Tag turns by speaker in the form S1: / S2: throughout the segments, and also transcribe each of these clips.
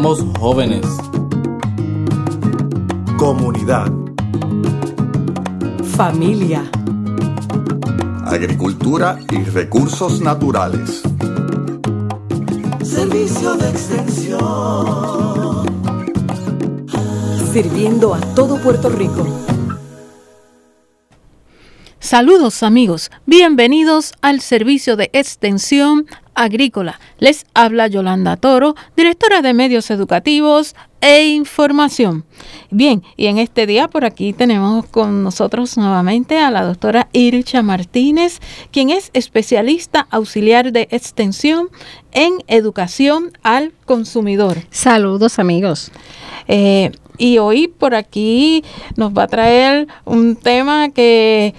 S1: Somos jóvenes.
S2: Comunidad.
S3: Familia.
S2: Agricultura y recursos naturales.
S3: Servicio de extensión. Sirviendo a todo Puerto Rico.
S4: Saludos amigos, bienvenidos al servicio de extensión agrícola. Les habla Yolanda Toro, directora de medios educativos e información. Bien, y en este día por aquí tenemos con nosotros nuevamente a la doctora Ircha Martínez, quien es especialista auxiliar de extensión en educación al consumidor.
S5: Saludos amigos.
S4: Eh, y hoy por aquí nos va a traer un tema que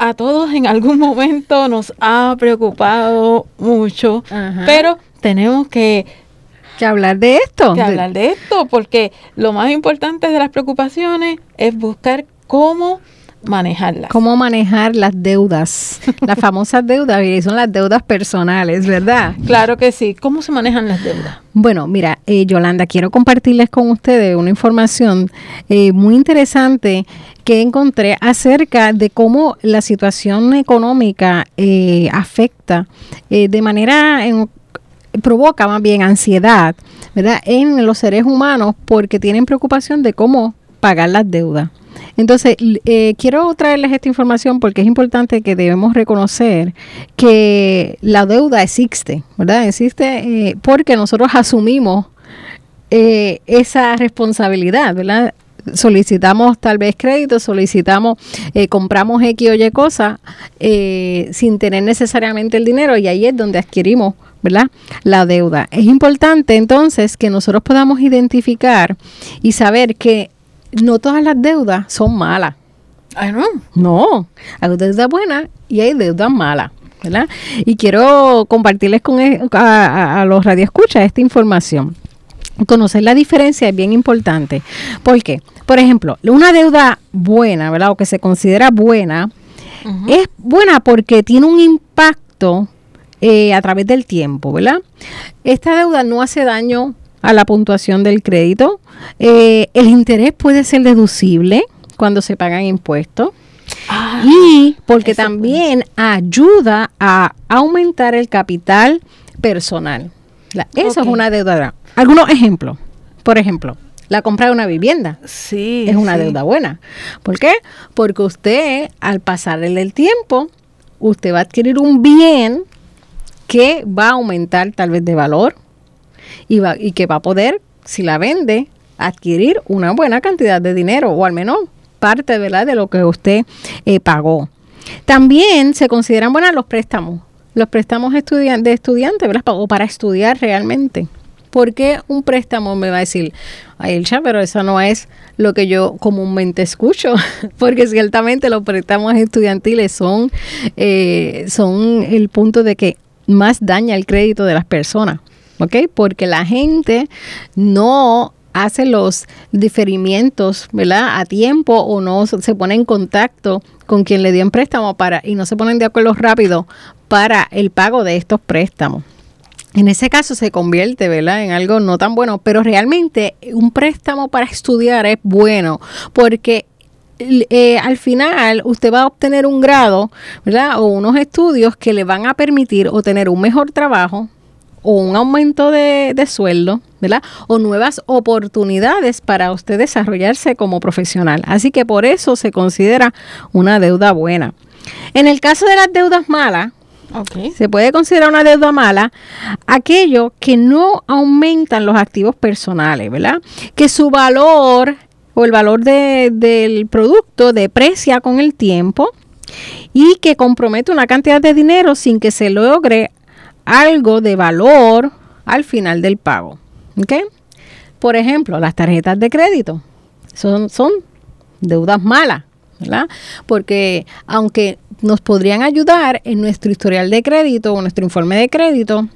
S4: a todos en algún momento nos ha preocupado mucho, pero tenemos que
S5: que hablar de esto.
S4: Que hablar de esto, porque lo más importante de las preocupaciones es buscar cómo manejarlas.
S5: Cómo manejar las deudas, las famosas deudas, y son las deudas personales, ¿verdad?
S4: Claro que sí. ¿Cómo se manejan las deudas?
S5: Bueno, mira, eh, Yolanda, quiero compartirles con ustedes una información eh, muy interesante que encontré acerca de cómo la situación económica eh, afecta de manera, provoca más bien ansiedad, ¿verdad? En los seres humanos porque tienen preocupación de cómo pagar las deudas. Entonces, eh, quiero traerles esta información porque es importante que debemos reconocer que la deuda existe, ¿verdad? Existe eh, porque nosotros asumimos eh, esa responsabilidad, ¿verdad? solicitamos tal vez crédito, solicitamos, compramos X o Y cosas sin tener necesariamente el dinero y ahí es donde adquirimos ¿verdad? La deuda. Es importante entonces que nosotros podamos identificar y saber que no todas las deudas son malas.
S4: Ay, no.
S5: No, hay deudas buenas y hay deudas malas. ¿verdad? Y quiero compartirles con e, a, a, los radioescuchas esta información. Conocer la diferencia es bien importante. ¿Por qué? Por ejemplo, una deuda buena, ¿verdad? O que se considera buena, es buena porque tiene un impacto eh, a través del tiempo, ¿verdad? Esta deuda no hace daño a la puntuación del crédito. Eh, el interés puede ser deducible cuando se pagan impuestos. Ah, y porque también ayuda a aumentar el capital personal. eso es una deuda. Algunos ejemplos. Por ejemplo, la compra de una vivienda.
S4: Sí.
S5: Es una deuda buena. ¿Por qué? Porque usted, al pasarle el tiempo, usted va a adquirir un bien que va a aumentar tal vez de valor, y, que va a poder, si la vende, adquirir una buena cantidad de dinero o al menos parte de lo que usted eh, pagó. También se consideran buenas los préstamos, los préstamos de estudiante, ¿verdad? Para estudiar realmente. Porque un préstamo me va a decir, ay, Elcha, pero eso no es lo que yo comúnmente escucho, porque ciertamente los préstamos estudiantiles son, eh, son el punto de que más daña el crédito de las personas. ¿Ok? Porque la gente no hace los diferimientos, ¿verdad? A tiempo o no se pone en contacto con quien le dio en préstamo para y no se ponen de acuerdo rápido para el pago de estos préstamos. En ese caso se convierte, ¿verdad? En algo no tan bueno, pero realmente un préstamo para estudiar es bueno porque eh, al final usted va a obtener un grado, ¿verdad? O unos estudios que le van a permitir obtener un mejor trabajo, o un aumento de, sueldo, ¿verdad? O nuevas oportunidades para usted desarrollarse como profesional. Así que por eso se considera una deuda buena. En el caso de las deudas malas, se puede considerar una deuda mala aquello que no aumentan los activos personales, ¿verdad? Que su valor o el valor del producto deprecia con el tiempo y que compromete una cantidad de dinero sin que se logre algo de valor al final del pago. Por ejemplo, las tarjetas de crédito son, son deudas malas, ¿verdad? Porque aunque nos podrían ayudar en nuestro historial de crédito o nuestro informe de crédito,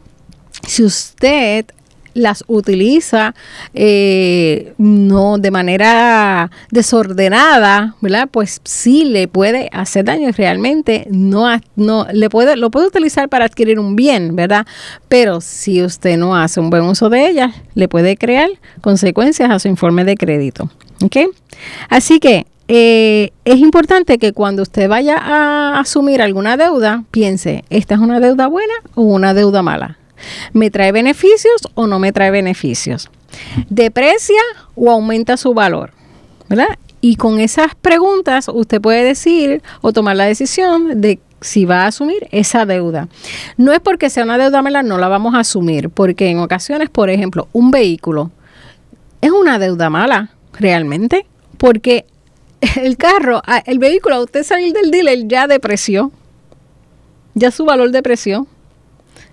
S5: si usted las utiliza eh, no de manera desordenada, ¿verdad? Pues sí le puede hacer daño y realmente no, no le puede, lo puede utilizar para adquirir un bien, ¿verdad? Pero si usted no hace un buen uso de ellas, le puede crear consecuencias a su informe de crédito. ¿Ok? Así que eh, es importante que cuando usted vaya a asumir alguna deuda, piense, ¿esta es una deuda buena o una deuda mala? ¿Me trae beneficios o no me trae beneficios? ¿Deprecia o aumenta su valor? ¿Verdad? Y con esas preguntas usted puede decir o tomar la decisión de si va a asumir esa deuda. No es porque sea una deuda mala, no la vamos a asumir, porque en ocasiones, por ejemplo, un vehículo es una deuda mala, realmente, porque el carro, el vehículo, a usted salir del dealer ya depreció, ya su valor depreció.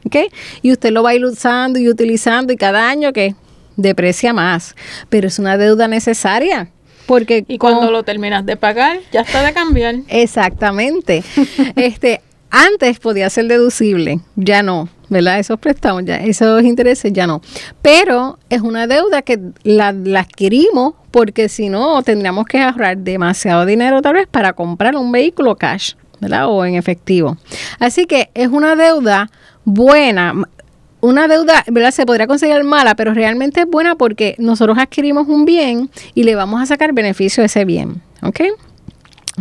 S5: ¿Ok? Y usted lo va a ir usando y utilizando y cada año que deprecia más. Pero es una deuda necesaria. Porque
S4: y cuando lo terminas de pagar, ya está de cambiar.
S5: Exactamente. este, antes podía ser deducible, ya no, ¿verdad? Esos préstamos, ya, esos intereses ya no. Pero es una deuda que la, la adquirimos porque si no tendríamos que ahorrar demasiado dinero tal vez para comprar un vehículo cash, ¿verdad? O en efectivo. Así que es una deuda buena, una deuda, ¿verdad? Se podría considerar mala, pero realmente es buena porque nosotros adquirimos un bien y le vamos a sacar beneficio a ese bien, ¿ok?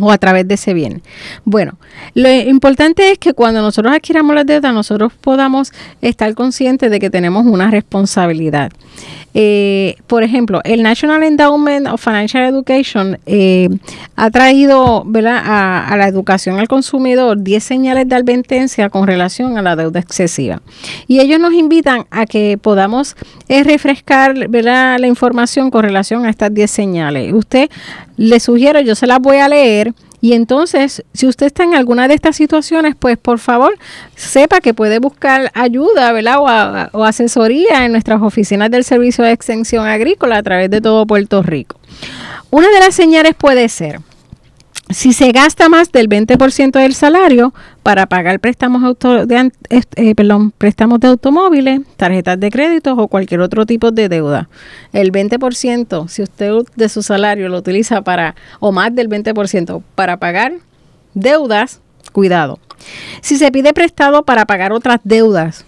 S5: O a través de ese bien. Bueno, lo importante es que cuando nosotros adquiramos la deuda, nosotros podamos estar conscientes de que tenemos una responsabilidad. Eh, por ejemplo, el National Endowment of Financial Education eh, ha traído A, la educación al consumidor 10 señales de advertencia con relación a la deuda excesiva. Y ellos nos invitan a que podamos eh, refrescar la información con relación a estas 10 señales. Usted le sugiero, yo se las voy a leer y entonces, si usted está en alguna de estas situaciones, pues por favor sepa que puede buscar ayuda, ¿verdad? O, asesoría en nuestras oficinas del Servicio de Extensión Agrícola a través de todo Puerto Rico. Una de las señales puede ser si se gasta más del 20% del salario para pagar préstamos, de, eh, préstamos de automóviles, tarjetas de crédito o cualquier otro tipo de deuda, el 20%, si usted de su salario lo utiliza para, o más del 20% para pagar deudas, cuidado. Si se pide prestado para pagar otras deudas,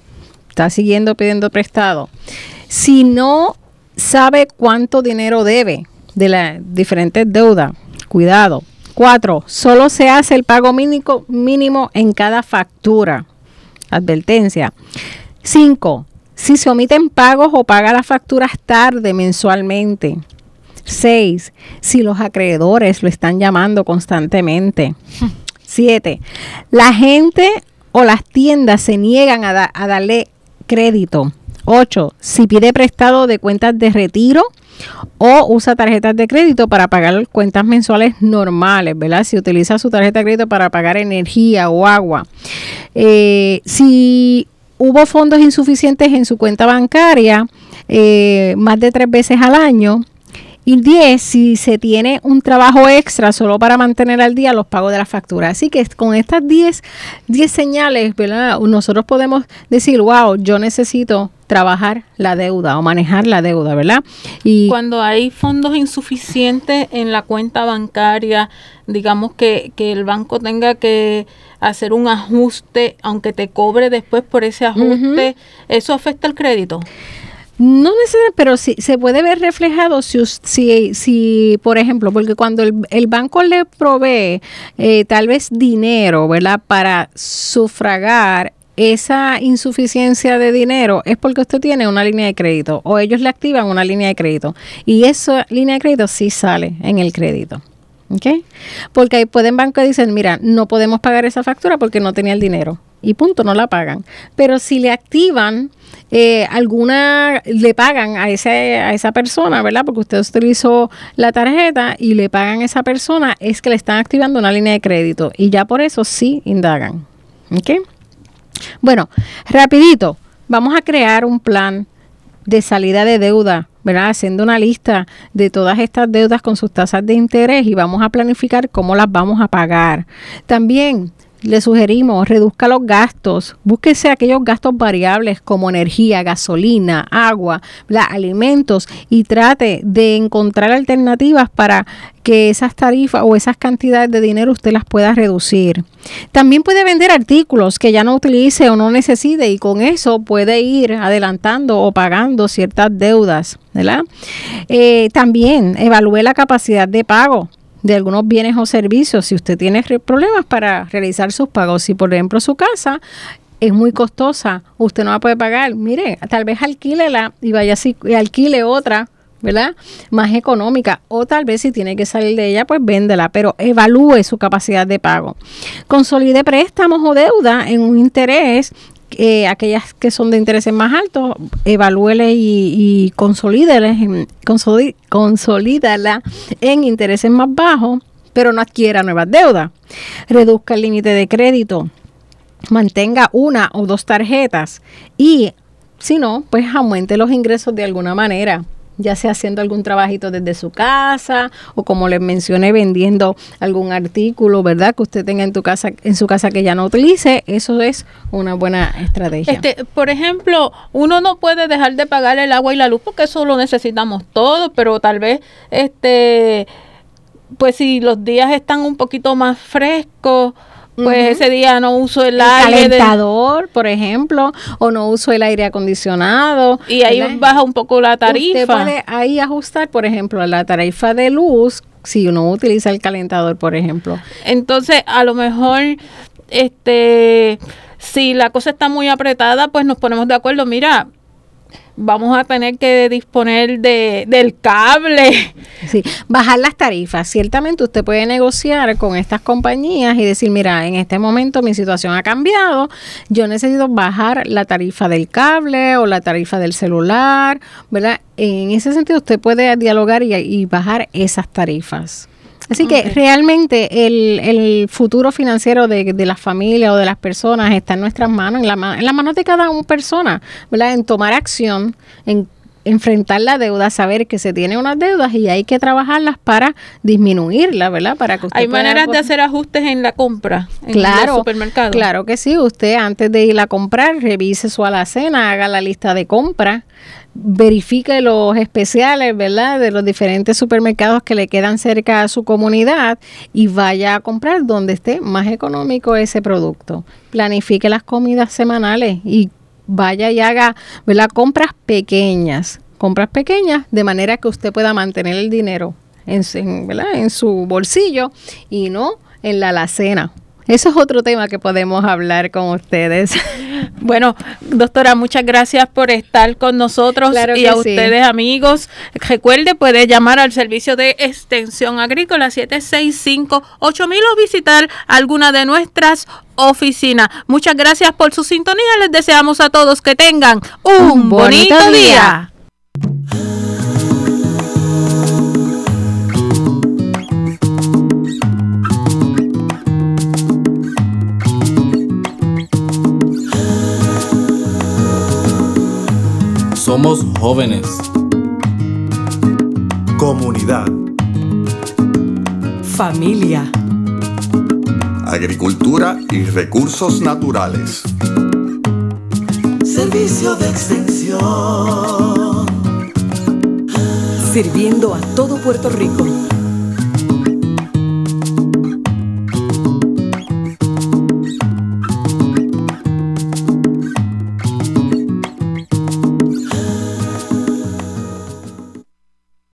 S5: está siguiendo pidiendo prestado. Si no sabe cuánto dinero debe de las diferentes deudas, cuidado Cuatro, solo se hace el pago mínimo, mínimo en cada factura. Advertencia. Cinco, si se omiten pagos o paga las facturas tarde mensualmente. Seis, si los acreedores lo están llamando constantemente. Siete, la gente o las tiendas se niegan a darle crédito. Ocho, si pide prestado de cuentas de retiro o usa tarjetas de crédito para pagar cuentas mensuales normales, ¿verdad? Si utiliza su tarjeta de crédito para pagar energía o agua. Eh, si hubo fondos insuficientes en su cuenta bancaria eh, más de tres veces al año, y 10, si se tiene un trabajo extra solo para mantener al día los pagos de la factura. Así que con estas 10, 10 señales, ¿verdad? nosotros podemos decir, wow, yo necesito trabajar la deuda o manejar la deuda, ¿verdad?
S4: Y cuando hay fondos insuficientes en la cuenta bancaria, digamos que, que el banco tenga que hacer un ajuste, aunque te cobre después por ese ajuste, ¿eso afecta el crédito?
S5: No necesariamente, pero sí se puede ver reflejado si, si, si por ejemplo, porque cuando el, banco le provee eh, tal vez dinero, ¿verdad? Para sufragar esa insuficiencia de dinero es porque usted tiene una línea de crédito o ellos le activan una línea de crédito y esa línea de crédito sí sale en el crédito. ¿Ok? Porque ahí pueden bancos dicen, mira, no podemos pagar esa factura porque no tenía el dinero y punto, no la pagan. Pero si le activan eh, alguna, le pagan a, ese, a esa persona, ¿verdad? Porque usted utilizó la tarjeta y le pagan a esa persona, es que le están activando una línea de crédito y ya por eso sí indagan. ¿Ok? Bueno, rapidito, vamos a crear un plan de salida de deuda, ¿verdad? Haciendo una lista de todas estas deudas con sus tasas de interés y vamos a planificar cómo las vamos a pagar. También le sugerimos reduzca los gastos, búsquese aquellos gastos variables como energía, gasolina, agua, alimentos y trate de encontrar alternativas para que esas tarifas o esas cantidades de dinero usted las pueda reducir. También puede vender artículos que ya no utilice o no necesite y con eso puede ir adelantando o pagando ciertas deudas, ¿verdad? Eh, también evalúe la capacidad de pago de algunos bienes o servicios si usted tiene problemas para realizar sus pagos. Si, por ejemplo, su casa es muy costosa, usted no la puede pagar, mire, tal vez alquílela y vaya así y alquile otra ¿verdad? Más económica. O tal vez si tiene que salir de ella, pues véndela, pero evalúe su capacidad de pago. Consolide préstamos o deuda en un interés eh, aquellas que son de intereses más altos, evalúele y, y consolídala en intereses más bajos, pero no adquiera nuevas deudas. Reduzca el límite de crédito, mantenga una o dos tarjetas y si no, pues aumente los ingresos de alguna manera ya sea haciendo algún trabajito desde su casa o como les mencioné vendiendo algún artículo, ¿verdad? Que usted tenga en tu casa en su casa que ya no utilice, eso es una buena estrategia.
S4: Este, por ejemplo, uno no puede dejar de pagar el agua y la luz porque eso lo necesitamos todos, pero tal vez este pues si los días están un poquito más frescos, pues ese día no uso el, aire
S5: calentador, por ejemplo, o no uso el aire acondicionado.
S4: Y ahí baja un poco la tarifa.
S5: Usted puede ahí ajustar, por ejemplo, la tarifa de luz si uno utiliza el calentador, por ejemplo.
S4: Entonces, a lo mejor este si la cosa está muy apretada, pues nos ponemos de acuerdo, mira, vamos a tener que disponer de, del cable.
S5: Bajar las tarifas. Ciertamente usted puede negociar con estas compañías y decir, mira, en este momento mi situación ha cambiado, yo necesito bajar la tarifa del cable o la tarifa del celular, ¿verdad? En ese sentido usted puede dialogar y bajar esas tarifas. Así que realmente el, futuro financiero de, de la familia o de las personas está en nuestras manos, en, la, en las manos de cada una persona, ¿verdad? En tomar acción, en enfrentar la deuda, saber que se tiene unas deudas y hay que trabajarlas para disminuirlas, ¿verdad? Para que
S4: hay maneras de hacer ajustes en la compra en claro, el supermercado.
S5: Claro que sí, usted antes de ir a comprar, revise su alacena, haga la lista de compra, verifique los especiales, ¿verdad? De los diferentes supermercados que le quedan cerca a su comunidad y vaya a comprar donde esté más económico ese producto. Planifique las comidas semanales y vaya y haga, ¿verdad? Compras pequeñas, compras pequeñas de manera que usted pueda mantener el dinero en, en su bolsillo y no en la alacena. Eso es otro tema que podemos hablar con ustedes.
S4: Bueno, doctora, muchas gracias por estar con nosotros y a ustedes amigos. Recuerde, puede llamar al servicio de extensión agrícola 765-8000 o visitar alguna de nuestras oficinas. Muchas gracias por su sintonía. Les deseamos a todos que tengan un, bonito, día.
S1: Somos jóvenes.
S2: Comunidad.
S3: Familia.
S2: Agricultura y recursos naturales.
S3: Servicio de extensión. Sirviendo a todo Puerto Rico.